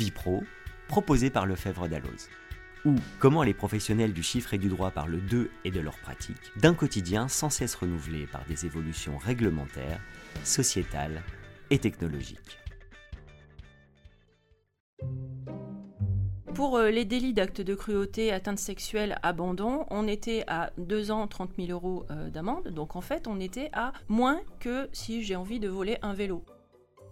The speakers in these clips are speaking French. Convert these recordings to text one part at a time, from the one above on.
Vipro, proposé par Lefebvre Dalloz. Ou comment les professionnels du chiffre et du droit parlent d'eux et de leurs pratiques, d'un quotidien sans cesse renouvelé par des évolutions réglementaires, sociétales et technologiques. Pour euh, les délits d'actes de cruauté, atteinte sexuelle, abandon, on était à 2 ans, 30 000 euros euh, d'amende. Donc en fait, on était à moins que si j'ai envie de voler un vélo.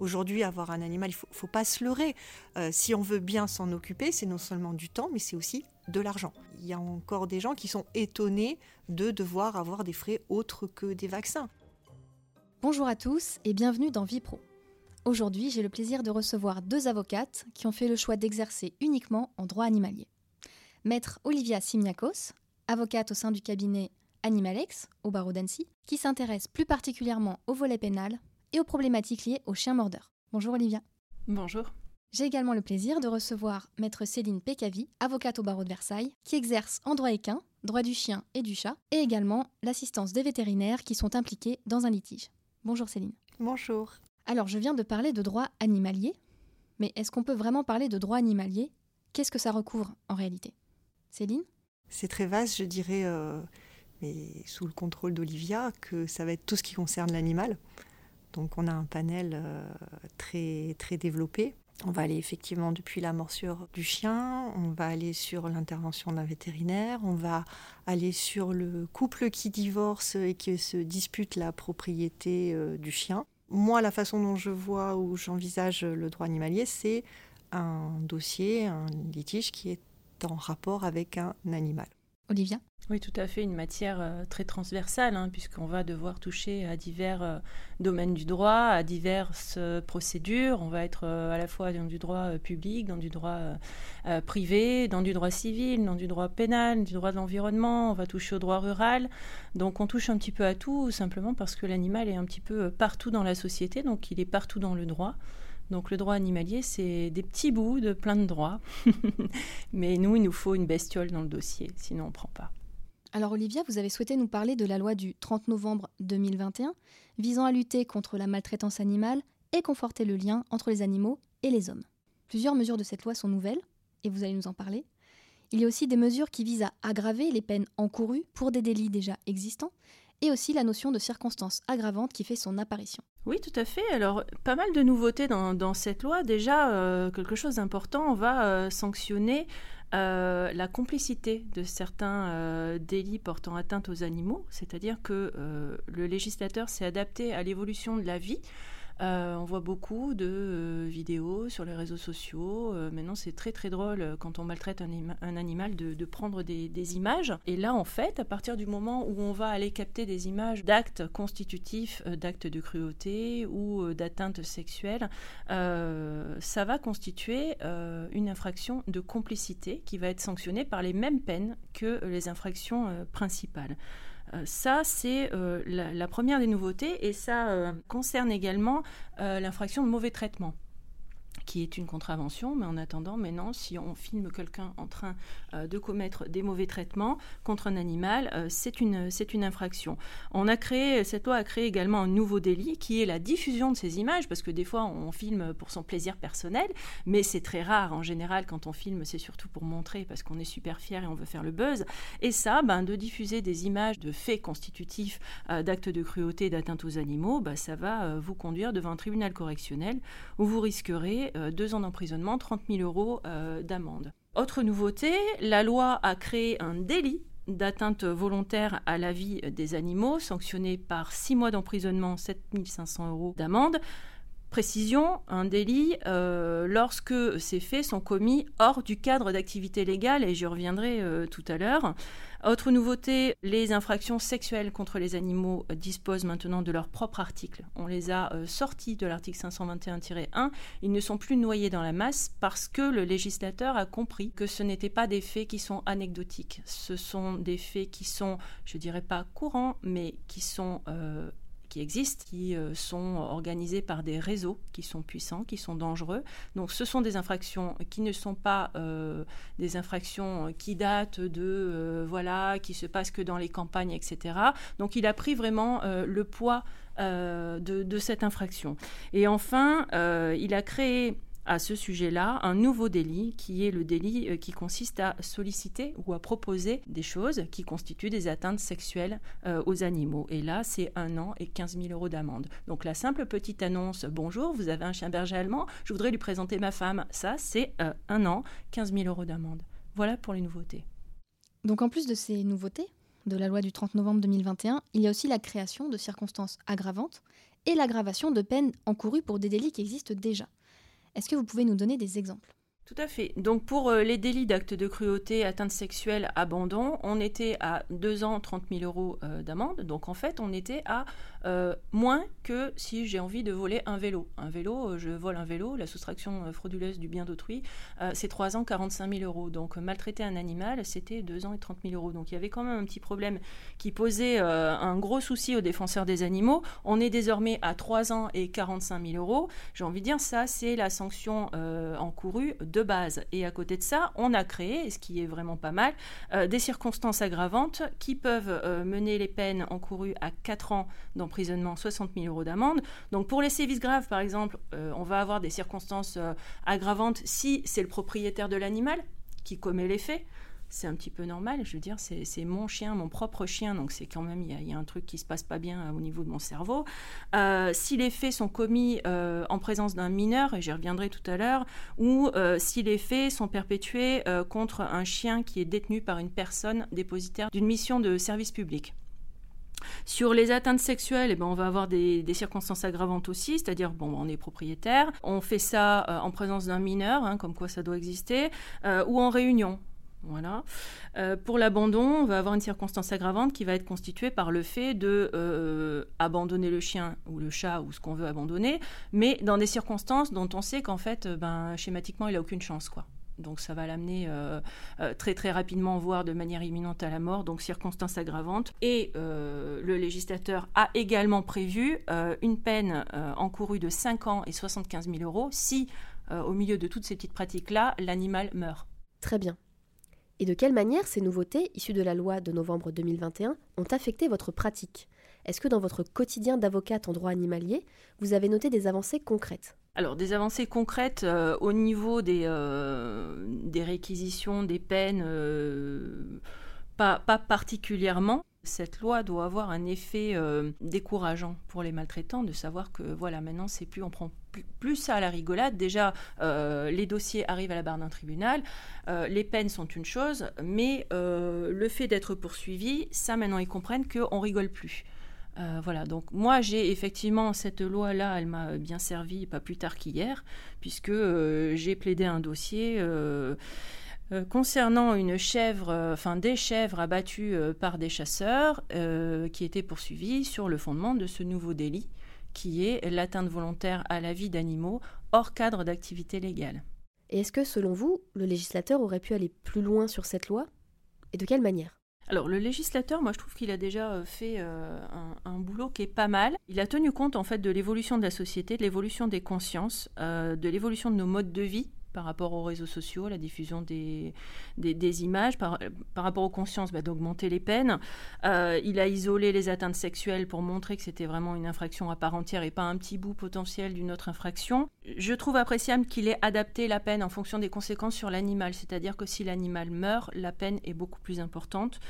Aujourd'hui, avoir un animal, il ne faut, pas se leurrer. Euh, si on veut bien s'en occuper, c'est non seulement du temps, mais c'est aussi de l'argent. Il y a encore des gens qui sont étonnés de devoir avoir des frais autres que des vaccins. Bonjour à tous et bienvenue dans Vipro. Aujourd'hui, j'ai le plaisir de recevoir deux avocates qui ont fait le choix d'exercer uniquement en droit animalier. Maître Olivia Simiakos, avocate au sein du cabinet Animalex au barreau d'Annecy, qui s'intéresse plus particulièrement au volet pénal et aux problématiques liées aux chiens mordeurs. Bonjour Olivia. Bonjour. J'ai également le plaisir de recevoir Maître Céline Pécavi, avocate au barreau de Versailles, qui exerce en droit équin, droit du chien et du chat, et également l'assistance des vétérinaires qui sont impliqués dans un litige. Bonjour Céline. Bonjour. Alors, je viens de parler de droit animalier, mais est-ce qu'on peut vraiment parler de droit animalier? Qu'est-ce que ça recouvre en réalité? Céline? C'est très vaste, je dirais, euh, mais sous le contrôle d'Olivia, que ça va être tout ce qui concerne l'animal. Donc on a un panel euh, très, développé. On va aller effectivement depuis la morsure du chien, on va aller sur l'intervention d'un vétérinaire, on va aller sur le couple qui divorce et qui se dispute la propriété euh, du chien moi, la façon dont je vois ou j'envisage le droit animalier, c'est un dossier, un litige qui est en rapport avec un animal. Olivia Oui, tout à fait, une matière euh, très transversale, hein, puisqu'on va devoir toucher à divers euh, domaines du droit, à diverses euh, procédures. On va être à la fois dans du droit public, dans du droit privé, dans du droit civil, dans du droit pénal, du droit de l'environnement. On va toucher au droit rural. Donc on touche un petit peu à tout, simplement parce que l'animal est un petit peu partout dans la société, donc il est partout dans le droit. Donc le droit animalier, c'est des petits bouts de plein de droits. Mais nous, il nous faut une bestiole dans le dossier, sinon on ne prend pas. Alors Olivia, vous avez souhaité nous parler de la loi du 30 novembre 2021 visant à lutter contre la maltraitance animale et conforter le lien entre les animaux et les hommes. Plusieurs mesures de cette loi sont nouvelles, et vous allez nous en parler. Il y a aussi des mesures qui visent à aggraver les peines encourues pour des délits déjà existants, et aussi la notion de circonstance aggravante qui fait son apparition. Oui, tout à fait. Alors, pas mal de nouveautés dans, cette loi. Déjà, euh, quelque chose d'important, on va euh, sanctionner euh, la complicité de certains délits portant atteinte aux animaux, c'est-à-dire que le législateur s'est adapté à l'évolution de la vie. Euh, on voit beaucoup de euh, vidéos sur les réseaux sociaux. Euh, maintenant, c'est très très drôle quand on maltraite un, animal de, prendre des, images. Et là, en fait, à partir du moment où on va aller capter des images d'actes constitutifs d'actes de cruauté ou d'atteinte sexuelle, ça va constituer une infraction de complicité qui va être sanctionnée par les mêmes peines que les infractions principales. Euh, ça, c'est euh, la, première des nouveautés et ça euh, concerne également l'infraction de mauvais traitement qui est une contravention, mais en attendant, maintenant, si on filme quelqu'un en train euh, de commettre des mauvais traitements contre un animal, euh, c'est une, c'est une infraction. On a créé, cette loi a créé également un nouveau délit qui est la diffusion de ces images, parce que des fois on filme pour son plaisir personnel, mais c'est très rare. En général, quand on filme, c'est surtout pour montrer, parce qu'on est super fier et on veut faire le buzz. Et ça, ben, de diffuser des images de faits constitutifs euh, d'actes de cruauté et d'atteinte aux animaux, ben, ça va vous conduire devant un tribunal correctionnel où vous risquerez deux ans d'emprisonnement, 30 000 euros euh, d'amende. Autre nouveauté, la loi a créé un délit d'atteinte volontaire à la vie des animaux, sanctionné par six mois d'emprisonnement, 7 500 euros d'amende. Précision, un délit euh, lorsque ces faits sont commis hors du cadre d'activité légale, et j'y reviendrai tout à l'heure. Autre nouveauté, les infractions sexuelles contre les animaux disposent maintenant de leur propre article. On les a euh, sortis de l'article 521-1. Ils ne sont plus noyés dans la masse parce que le législateur a compris que ce n'étaient pas des faits qui sont anecdotiques. Ce sont des faits qui sont, je dirais pas courants, mais qui sont euh, qui existent, qui euh, sont organisés par des réseaux qui sont puissants, qui sont dangereux. Donc ce sont des infractions qui ne sont pas euh, des infractions qui datent de, euh, voilà, qui se passent que dans les campagnes, etc. Donc il a pris vraiment le poids de, cette infraction. Et enfin, il a créé à ce sujet-là un nouveau délit qui est le délit euh, qui consiste à solliciter ou à proposer des choses qui constituent des atteintes sexuelles euh, aux animaux. Et là, c'est un an et 15 000 euros d'amende. Donc la simple petite annonce Bonjour, vous avez un chien berger allemand, je voudrais lui présenter ma femme. Ça, c'est euh, un an, 15 000 euros d'amende. Voilà pour les nouveautés. Donc en plus de ces nouveautés de la loi du 30 novembre 2021, il y a aussi la création de circonstances aggravantes et l'aggravation de peines encourues pour des délits qui existent déjà. Est-ce que vous pouvez nous donner des exemples? Tout à fait. Donc pour euh, les délits d'actes de cruauté, atteinte sexuelle, abandon, on était à 2 ans, 30 000 euros euh, d'amende. Donc en fait, on était à euh, moins que si j'ai envie de voler un vélo. Un vélo, je vole un vélo, la soustraction frauduleuse du bien d'autrui, c'est 3 ans, 45 000 euros. Donc maltraiter un animal, c'était 2 ans et 30 000 euros. Donc il y avait quand même un petit problème qui posait un gros souci aux défenseurs des animaux. On est désormais à 3 ans et 45 000 euros. J'ai envie de dire, ça, c'est la sanction encourue de base. Et à côté de ça, on a créé, ce qui est vraiment pas mal, euh, des circonstances aggravantes qui peuvent euh, mener les peines encourues à 4 ans d'emprisonnement, 60 000 euros d'amende. Donc pour les sévices graves, par exemple, euh, on va avoir des circonstances aggravantes si c'est le propriétaire de l'animal qui commet les faits c'est un petit peu normal. Je veux dire, c'est mon chien, mon propre chien, donc c'est quand même, il y, a un truc qui se passe pas bien euh, au niveau de mon cerveau. Euh, si les faits sont commis euh, en présence d'un mineur, et j'y reviendrai tout à l'heure, ou si les faits sont perpétués contre un chien qui est détenu par une personne dépositaire d'une mission de service public. Sur les atteintes sexuelles, eh ben, on va avoir des, circonstances aggravantes aussi, c'est-à-dire bon, on est propriétaire, on fait ça en présence d'un mineur, hein, comme quoi ça doit exister, ou en réunion. Voilà. Euh, pour l'abandon, on va avoir une circonstance aggravante qui va être constituée par le fait de euh, abandonner le chien ou le chat ou ce qu'on veut abandonner, mais dans des circonstances dont on sait qu'en fait, euh, ben, schématiquement, il n'a aucune chance, quoi. Donc ça va l'amener très très rapidement, voire de manière imminente à la mort, donc circonstance aggravante. Et le législateur a également prévu une peine encourue de 5 ans et 75 000 euros si, au milieu de toutes ces petites pratiques-là, l'animal meurt. Très bien. Et de quelle manière ces nouveautés, issues de la loi de novembre 2021, ont affecté votre pratique? Est-ce que dans votre quotidien d'avocate en droit animalier, vous avez noté des avancées concrètes? Alors, des avancées concrètes euh, au niveau des, euh, des, réquisitions, des peines, euh, pas, particulièrement. Cette loi doit avoir un effet décourageant pour les maltraitants de savoir que voilà maintenant c'est plus on prend plus, ça à la rigolade. Déjà les dossiers arrivent à la barre d'un tribunal. Les peines sont une chose mais le fait d'être poursuivi ça maintenant ils comprennent qu'on rigole plus voilà, donc moi j'ai effectivement cette loi-là, elle m'a bien servi pas plus tard qu'hier, puisque j'ai plaidé un dossier euh, concernant une chèvre, euh, enfin des chèvres abattues euh, par des chasseurs qui étaient poursuivis sur le fondement de ce nouveau délit qui est l'atteinte volontaire à la vie d'animaux hors cadre d'activité légale. Et est-ce que, selon vous, le législateur aurait pu aller plus loin sur cette loi? Et de quelle manière? Alors le législateur, moi je trouve qu'il a déjà fait un, un, boulot qui est pas mal. Il a tenu compte en fait de l'évolution de la société, de l'évolution des consciences, de l'évolution de nos modes de vie par rapport aux réseaux sociaux, la diffusion des, images, par, rapport aux consciences, bah, d'augmenter les peines. Euh, il a isolé les atteintes sexuelles pour montrer que c'était vraiment une infraction à part entière et pas un petit bout potentiel d'une autre infraction. Je trouve appréciable qu'il ait adapté la peine en fonction des conséquences sur l'animal, c'est-à-dire que si l'animal meurt, la peine est beaucoup plus importante.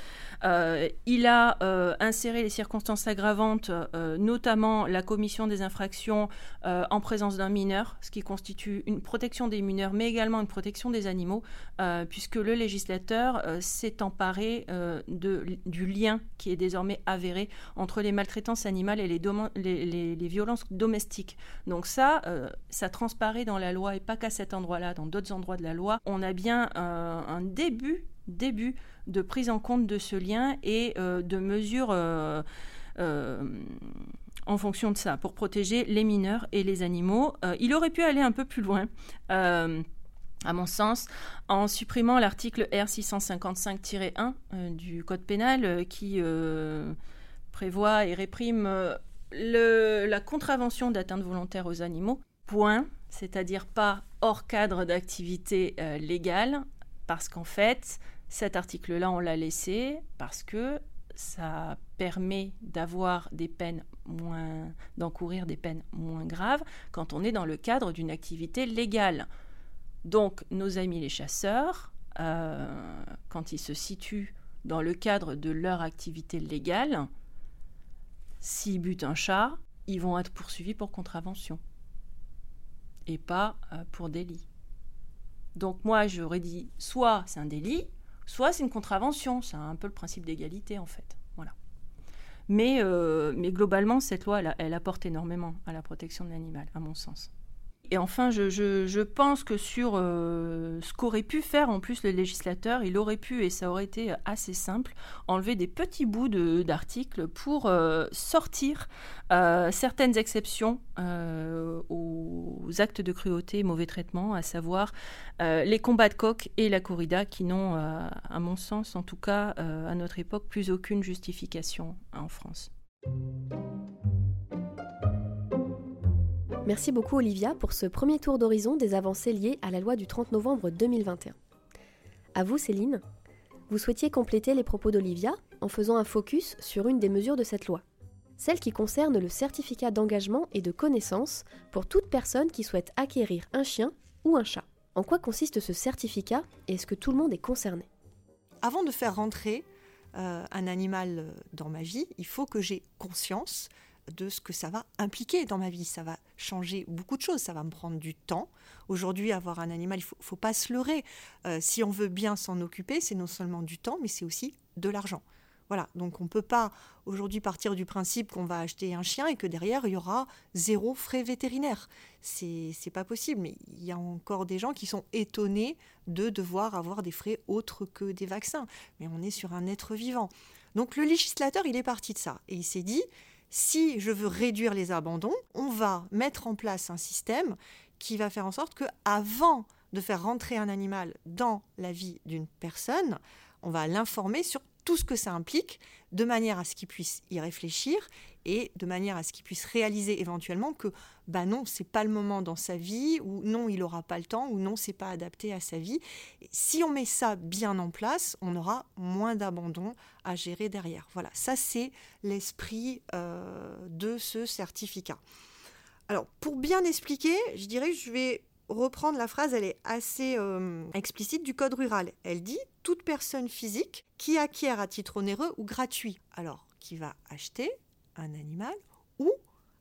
Euh, il a euh, inséré les circonstances aggravantes, notamment la commission des infractions en présence d'un mineur, ce qui constitue une protection des mineurs mais également une protection des animaux, euh, puisque le législateur euh, s'est emparé euh, du lien qui est désormais avéré entre les maltraitances animales et les, les, les, violences domestiques. Donc ça, ça transparaît dans la loi et pas qu'à cet endroit-là, dans d'autres endroits de la loi. On a bien un début, début de prise en compte de ce lien et de mesures en fonction de ça, pour protéger les mineurs et les animaux. Euh, il aurait pu aller un peu plus loin. Euh, à mon sens, en supprimant l'article R655-1 euh, du Code pénal qui prévoit et réprime la contravention d'atteinte volontaire aux animaux, c'est-à-dire pas hors cadre d'activité légale, parce qu'en fait, cet article-là, on l'a laissé parce que ça permet d'avoir des peines moins, d'encourir des peines moins graves quand on est dans le cadre d'une activité légale. Donc, nos amis les chasseurs, euh, quand ils se situent dans le cadre de leur activité légale, s'ils butent un chat, ils vont être poursuivis pour contravention et pas euh, pour délit. Donc moi, j'aurais dit soit c'est un délit, soit c'est une contravention. C'est un peu le principe d'égalité en fait. Voilà. Mais, euh, mais globalement, cette loi, elle apporte énormément à la protection de l'animal, à mon sens. Et enfin, je, pense que sur euh, ce qu'aurait pu faire en plus le législateur, il aurait pu, et ça aurait été assez simple, enlever des petits bouts d'articles pour euh, sortir euh, certaines exceptions aux actes de cruauté et mauvais traitement, à savoir les combats de coq et la corrida, qui n'ont, à mon sens en tout cas, à notre époque, plus aucune justification en France. Merci beaucoup Olivia pour ce premier tour d'horizon des avancées liées à la loi du 30 novembre 2021. À vous Céline, vous souhaitiez compléter les propos d'Olivia en faisant un focus sur une des mesures de cette loi, celle qui concerne le certificat d'engagement et de connaissance pour toute personne qui souhaite acquérir un chien ou un chat. En quoi consiste ce certificat et est-ce que tout le monde est concerné? Avant de faire rentrer euh, un animal dans ma vie, il faut que j'ai conscience de ce que ça va impliquer dans ma vie. Ça va changer beaucoup de choses, ça va me prendre du temps. Aujourd'hui, avoir un animal, il ne faut, pas se leurrer. Euh, si on veut bien s'en occuper, c'est non seulement du temps, mais c'est aussi de l'argent. Voilà, donc on ne peut pas aujourd'hui partir du principe qu'on va acheter un chien et que derrière il y aura zéro frais vétérinaire. C'est pas possible, mais il y a encore des gens qui sont étonnés de devoir avoir des frais autres que des vaccins. Mais on est sur un être vivant. Donc le législateur, il est parti de ça et il s'est dit si je veux réduire les abandons, on va mettre en place un système qui va faire en sorte que avant de faire rentrer un animal dans la vie d'une personne, on va l'informer sur tout ce que ça implique, de manière à ce qu'il puisse y réfléchir et de manière à ce qu'il puisse réaliser éventuellement que bah non, c'est pas le moment dans sa vie ou non, il aura pas le temps ou non, c'est pas adapté à sa vie. si on met ça bien en place, on aura moins d'abandon à gérer derrière. Voilà, ça c'est l'esprit euh, de ce certificat. Alors, pour bien expliquer, je dirais je vais reprendre la phrase, elle est assez euh, explicite du Code rural. Elle dit toute personne physique qui acquiert à titre onéreux ou gratuit. Alors, qui va acheter un animal ou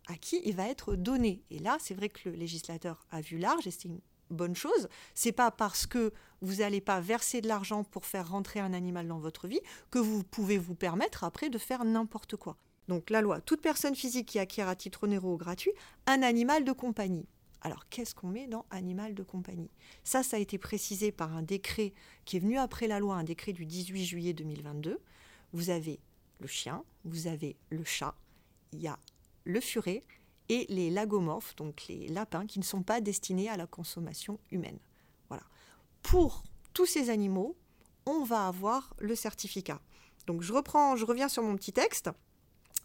à qui il va être donné. Et là, c'est vrai que le législateur a vu large et c'est une bonne chose. C'est pas parce que vous n'allez pas verser de l'argent pour faire rentrer un animal dans votre vie que vous pouvez vous permettre après de faire n'importe quoi. Donc la loi, toute personne physique qui acquiert à titre onéreux ou gratuit un animal de compagnie. Alors, qu'est-ce qu'on met dans animal de compagnie? Ça, ça a été précisé par un décret qui est venu après la loi, un décret du 18 juillet 2022. Vous avez le chien, vous avez le chat, il y a le furet et les lagomorphes, donc les lapins qui ne sont pas destinés à la consommation humaine. Voilà. Pour tous ces animaux, on va avoir le certificat. Donc je reprends, je reviens sur mon petit texte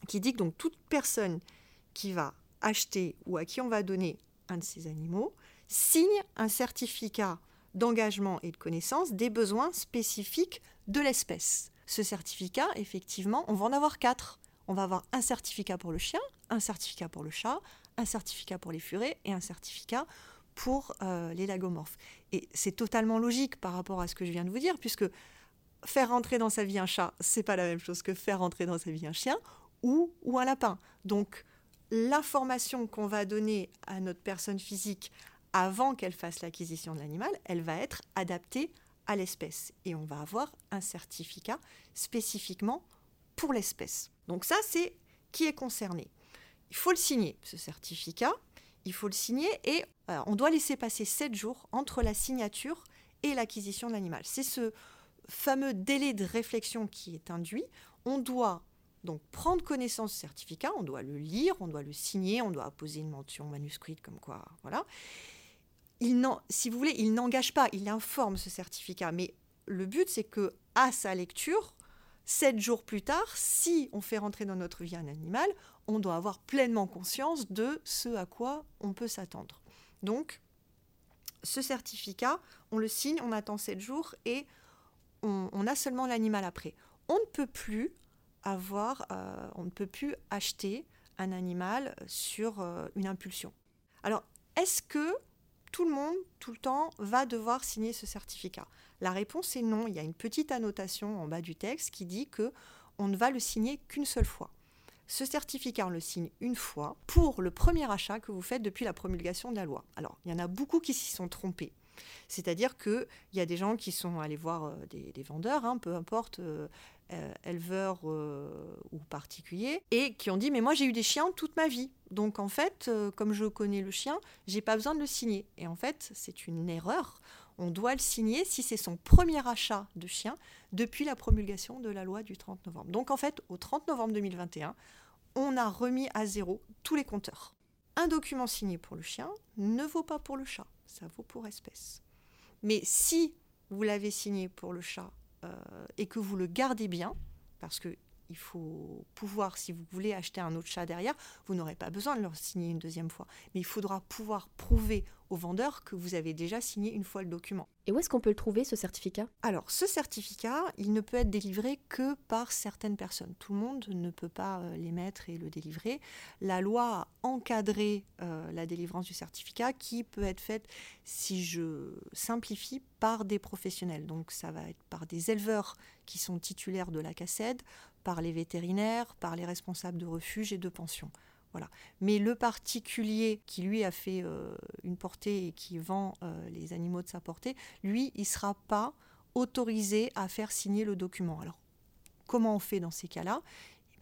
qui dit que donc toute personne qui va acheter ou à qui on va donner un de ces animaux signe un certificat d'engagement et de connaissance des besoins spécifiques de l'espèce. Ce certificat, effectivement, on va en avoir quatre. On va avoir un certificat pour le chien, un certificat pour le chat, un certificat pour les furets et un certificat pour euh, les lagomorphes. Et c'est totalement logique par rapport à ce que je viens de vous dire, puisque faire rentrer dans sa vie un chat, c'est pas la même chose que faire rentrer dans sa vie un chien ou, ou un lapin. Donc, l'information qu'on va donner à notre personne physique avant qu'elle fasse l'acquisition de l'animal, elle va être adaptée à l'espèce. Et on va avoir un certificat spécifiquement pour l'espèce. Donc ça, c'est qui est concerné. Il faut le signer, ce certificat. Il faut le signer et euh, on doit laisser passer 7 jours entre la signature et l'acquisition de l'animal. C'est ce fameux délai de réflexion qui est induit. On doit donc prendre connaissance du certificat, on doit le lire, on doit le signer, on doit poser une mention manuscrite comme quoi, voilà. Il si vous voulez, il n'engage pas, il informe ce certificat, mais le but c'est que à sa lecture, sept jours plus tard, si on fait rentrer dans notre vie un animal, on doit avoir pleinement conscience de ce à quoi on peut s'attendre. Donc, ce certificat, on le signe, on attend sept jours et on a seulement l'animal après. On ne peut plus euh, on ne peut plus acheter un animal sur euh, une impulsion. Alors, est-ce que tout le monde, tout le temps, va devoir signer ce certificat? La réponse est non. Il y a une petite annotation en bas du texte qui dit que on ne va le signer qu'une seule fois. Ce certificat, on le signe une fois pour le premier achat que vous faites depuis la promulgation de la loi. Alors, il y en a beaucoup qui s'y sont trompés. C'est-à-dire qu'il y a des gens qui sont allés voir euh, des, vendeurs, hein, peu importe, euh, euh, éleveurs ou particuliers, et qui ont dit Mais moi j'ai eu des chiens toute ma vie. Donc en fait, comme je connais le chien, j'ai pas besoin de le signer. Et en fait, c'est une erreur. On doit le signer si c'est son premier achat de chien depuis la promulgation de la loi du 30 novembre. Donc en fait, au 30 novembre 2021, on a remis à zéro tous les compteurs. Un document signé pour le chien ne vaut pas pour le chat ça vaut pour espèce. Mais si vous l'avez signé pour le chat euh, et que vous le gardez bien, parce que il faut pouvoir, si vous voulez acheter un autre chat derrière, vous n'aurez pas besoin de le signer une deuxième fois. Mais il faudra pouvoir prouver au vendeur que vous avez déjà signé une fois le document. Et où est-ce qu'on peut le trouver, ce certificat? Alors, ce certificat, il ne peut être délivré que par certaines personnes. Tout le monde ne peut pas euh, l'émettre et le délivrer. La loi a encadré euh, la délivrance du certificat qui peut être faite, si je simplifie, par des professionnels. Donc, ça va être par des éleveurs qui sont titulaires de la cassette, par les vétérinaires, par les responsables de refuges et de pensions. Mais le particulier qui lui a fait euh, une portée et qui vend euh, les animaux de sa portée, lui, il ne sera pas autorisé à faire signer le document. Alors, comment on fait dans ces cas-là?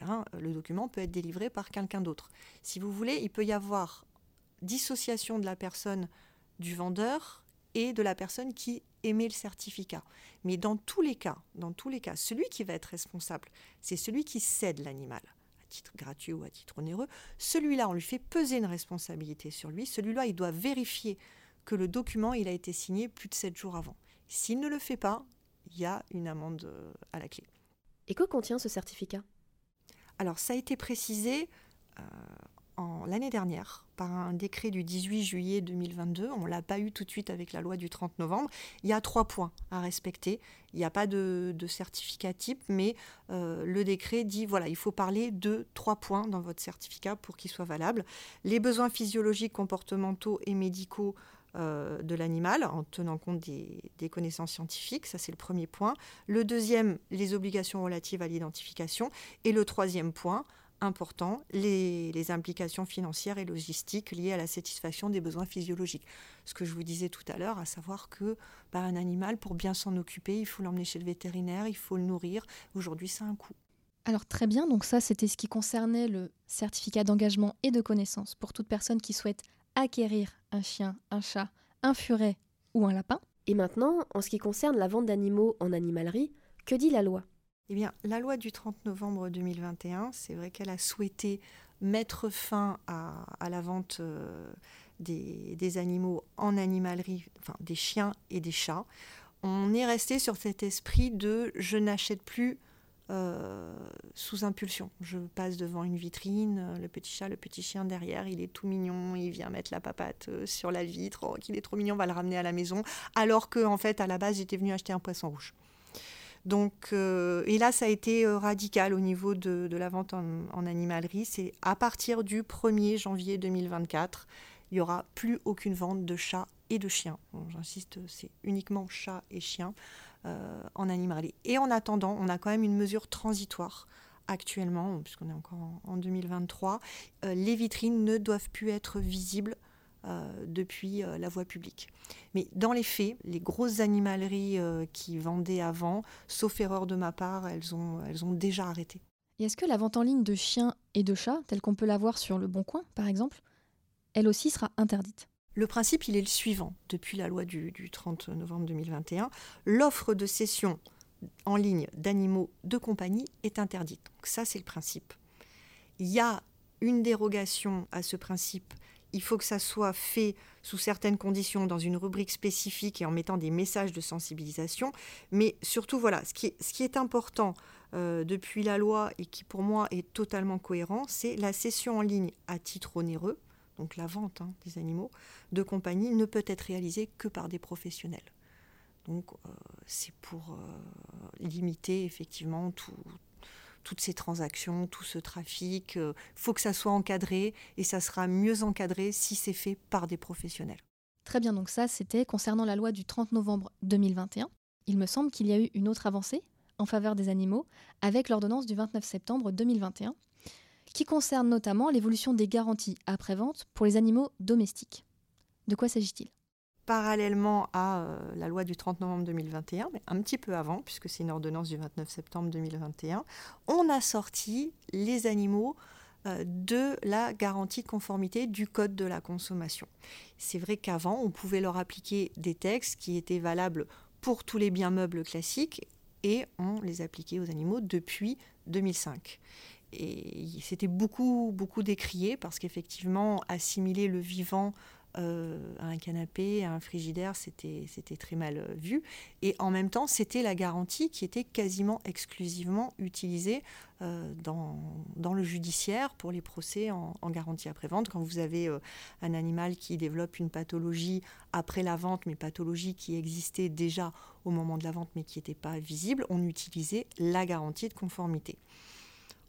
Eh bien, Le document peut être délivré par quelqu'un d'autre. Si vous voulez, il peut y avoir dissociation de la personne du vendeur et de la personne qui émet le certificat. Mais dans tous les cas, dans tous les cas, celui qui va être responsable, c'est celui qui cède l'animal titre gratuit ou à titre onéreux, celui-là, on lui fait peser une responsabilité sur lui. Celui-là, il doit vérifier que le document, il a été signé plus de 7 jours avant. S'il ne le fait pas, il y a une amende euh, à la clé. Et que contient ce certificat? Alors, ça a été précisé euh, l'année dernière par un décret du 18 juillet 2022. On ne l'a pas eu tout de suite avec la loi du 30 novembre. Il y a trois points à respecter. Il n'y a pas de, certificat type, mais euh, le décret dit voilà, il faut parler de trois points dans votre certificat pour qu'il soit valable. Les besoins physiologiques, comportementaux et médicaux euh, de l'animal en tenant compte des, des, connaissances scientifiques, ça c'est le premier point. Le deuxième, les obligations relatives à l'identification. Et le troisième point, important les, implications financières et logistiques liées à la satisfaction des besoins physiologiques. Ce que je vous disais tout à l'heure, à savoir que bah, un animal, pour bien s'en occuper, il faut l'emmener chez le vétérinaire, il faut le nourrir. Aujourd'hui, c'est un coût. Alors très bien, donc ça c'était ce qui concernait le certificat d'engagement et de connaissance pour toute personne qui souhaite acquérir un chien, un chat, un furet ou un lapin. Et maintenant, en ce qui concerne la vente d'animaux en animalerie, que dit la loi? Eh bien, la loi du 30 novembre 2021, c'est vrai qu'elle a souhaité mettre fin à, la vente euh, des, animaux en animalerie, enfin des chiens et des chats. On est resté sur cet esprit de je n'achète plus euh, sous impulsion. Je passe devant une vitrine, le petit chat, le petit chien derrière, il est tout mignon, il vient mettre la papate euh, sur la vitre, oh, qu'il est trop mignon, on va le ramener à la maison, alors que en fait à la base j'étais venu acheter un poisson rouge. Donc, euh, et là, ça a été euh, radical au niveau de, la vente en, animalerie. C'est à partir du 1er janvier 2024, il n'y aura plus aucune vente de chats et de chiens. J'insiste, c'est uniquement chats et chiens euh, en animalerie. Et en attendant, on a quand même une mesure transitoire actuellement, puisqu'on est encore en, 2023. les vitrines ne doivent plus être visibles depuis euh, la voie publique. Mais dans les faits, les grosses animaleries euh, qui vendaient avant, sauf erreur de ma part, elles ont, elles ont déjà arrêté. Et est-ce que la vente en ligne de chiens et de chats, telle qu'on peut la voir sur Le Bon Coin, par exemple, elle aussi sera interdite? Le principe, il est le suivant. Depuis la loi du, du 30 novembre 2021, l'offre de cession en ligne d'animaux de compagnie est interdite. Donc ça, c'est le principe. Il y a une dérogation à ce principe il faut que ça soit fait sous certaines conditions, dans une rubrique spécifique et en mettant des messages de sensibilisation. Mais surtout, voilà, ce qui est, important euh, depuis la loi et qui pour moi est totalement cohérent, c'est la cession en ligne à titre onéreux, donc la vente hein, des animaux de compagnie, ne peut être réalisée que par des professionnels. Donc euh, c'est pour euh, limiter effectivement tout, toutes ces transactions, tout ce trafic. Il faut que ça soit encadré et ça sera mieux encadré si c'est fait par des professionnels. Très bien, donc ça c'était concernant la loi du 30 novembre 2021. Il me semble qu'il y a eu une autre avancée en faveur des animaux avec l'ordonnance du 29 septembre 2021 qui concerne notamment l'évolution des garanties après-vente pour les animaux domestiques. De quoi s'agit-il? Parallèlement à euh, la loi du 30 novembre 2021, mais un petit peu avant, puisque c'est une ordonnance du 29 septembre 2021, on a sorti les animaux euh, de la garantie de conformité du Code de la consommation. C'est vrai qu'avant, on pouvait leur appliquer des textes qui étaient valables pour tous les biens meubles classiques et on les appliquait aux animaux depuis 2005 et c'était beaucoup, beaucoup décrié parce qu'effectivement, assimiler le vivant euh, à un canapé, à un frigidaire, c'était très mal euh, vu. Et en même temps, c'était la garantie qui était quasiment exclusivement utilisée euh, dans, dans, le judiciaire pour les procès en, garantie après-vente. Quand vous avez un animal qui développe une pathologie après la vente, mais pathologie qui existait déjà au moment de la vente, mais qui n'était pas visible, on utilisait la garantie de conformité.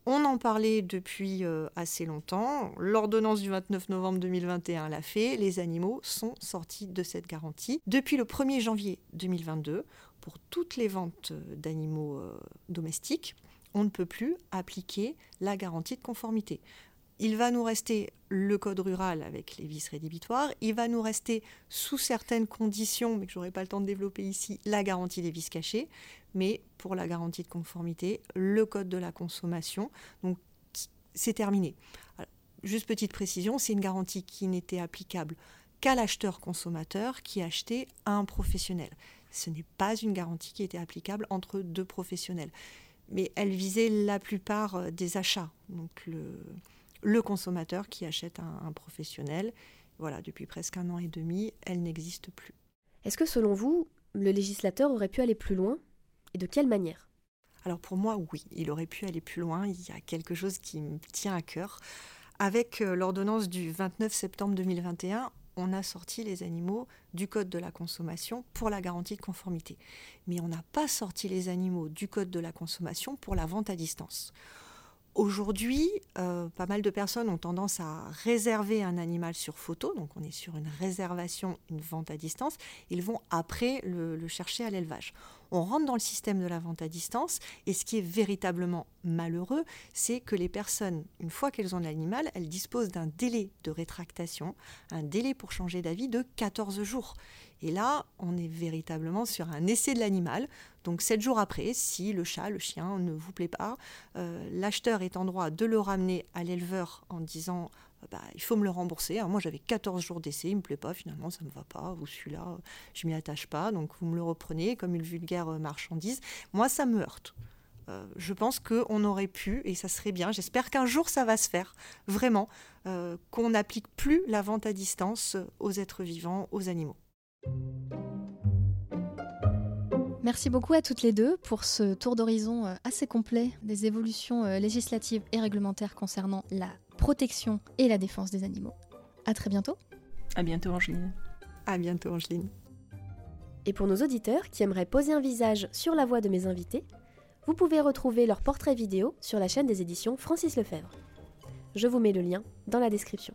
On en parlait depuis euh, assez longtemps. L'ordonnance du 29 novembre 2021 l'a fait. Les animaux sont sortis de cette garantie. Depuis le 1er janvier 2022, pour toutes les ventes euh, d'animaux euh, domestiques, on ne peut plus appliquer la garantie de conformité. Il va nous rester le code rural avec les vices rédhibitoires. Il va nous rester, sous certaines conditions, mais que je n'aurai pas le temps de développer ici, la garantie des vices cachés. Mais pour la garantie de conformité, le code de la consommation, donc c'est terminé. juste petite précision, c'est une garantie qui n'était applicable qu'à l'acheteur consommateur qui achetait à un professionnel. Ce n'est pas une garantie qui était applicable entre deux professionnels. Mais elle visait la plupart euh, des achats. Donc le consommateur qui achète un, professionnel. Voilà, depuis presque un an et demi, elle n'existe plus. Est-ce que selon vous, le législateur aurait pu aller plus loin et de quelle manière? Alors pour moi, oui, il aurait pu aller plus loin. Il y a quelque chose qui me tient à cœur. Avec euh, l'ordonnance du 29 septembre 2021, on a sorti les animaux du Code de la consommation pour la garantie de conformité. Mais on n'a pas sorti les animaux du Code de la consommation pour la vente à distance. Aujourd'hui, euh, pas mal de personnes ont tendance à réserver un animal sur photo, donc on est sur une réservation, une vente à distance. Ils vont après le, chercher à l'élevage. On rentre dans le système de la vente à distance et ce qui est véritablement malheureux, c'est que les personnes, une fois qu'elles ont l'animal, elles disposent d'un délai de rétractation, un délai pour changer d'avis de 14 jours. Et là, on est véritablement sur un essai de l'animal. Donc sept jours après, si le chat, le chien ne vous plaît pas, euh, l'acheteur est en droit de le ramener à l'éleveur en disant euh, bah, il faut me le rembourser. moi j'avais 14 jours d'essai, il me plaît pas, finalement ça me va pas, ou celui-là, je m'y attache pas, donc vous me le reprenez comme une vulgaire marchandise. Moi ça me heurte. Euh, je pense qu'on aurait pu, et ça serait bien, j'espère qu'un jour ça va se faire, vraiment, qu'on n'applique plus la vente à distance aux êtres vivants, aux animaux. Merci beaucoup à toutes les deux pour ce tour d'horizon euh, assez complet des évolutions euh, législatives et réglementaires concernant la protection et la défense des animaux. À très bientôt. À bientôt Angeline. À bientôt Angeline. Et pour nos auditeurs qui aimeraient poser un visage sur la voix de mes invités, vous pouvez retrouver leur portrait vidéo sur la chaîne des éditions Francis Lefebvre. Je vous mets le lien dans la description.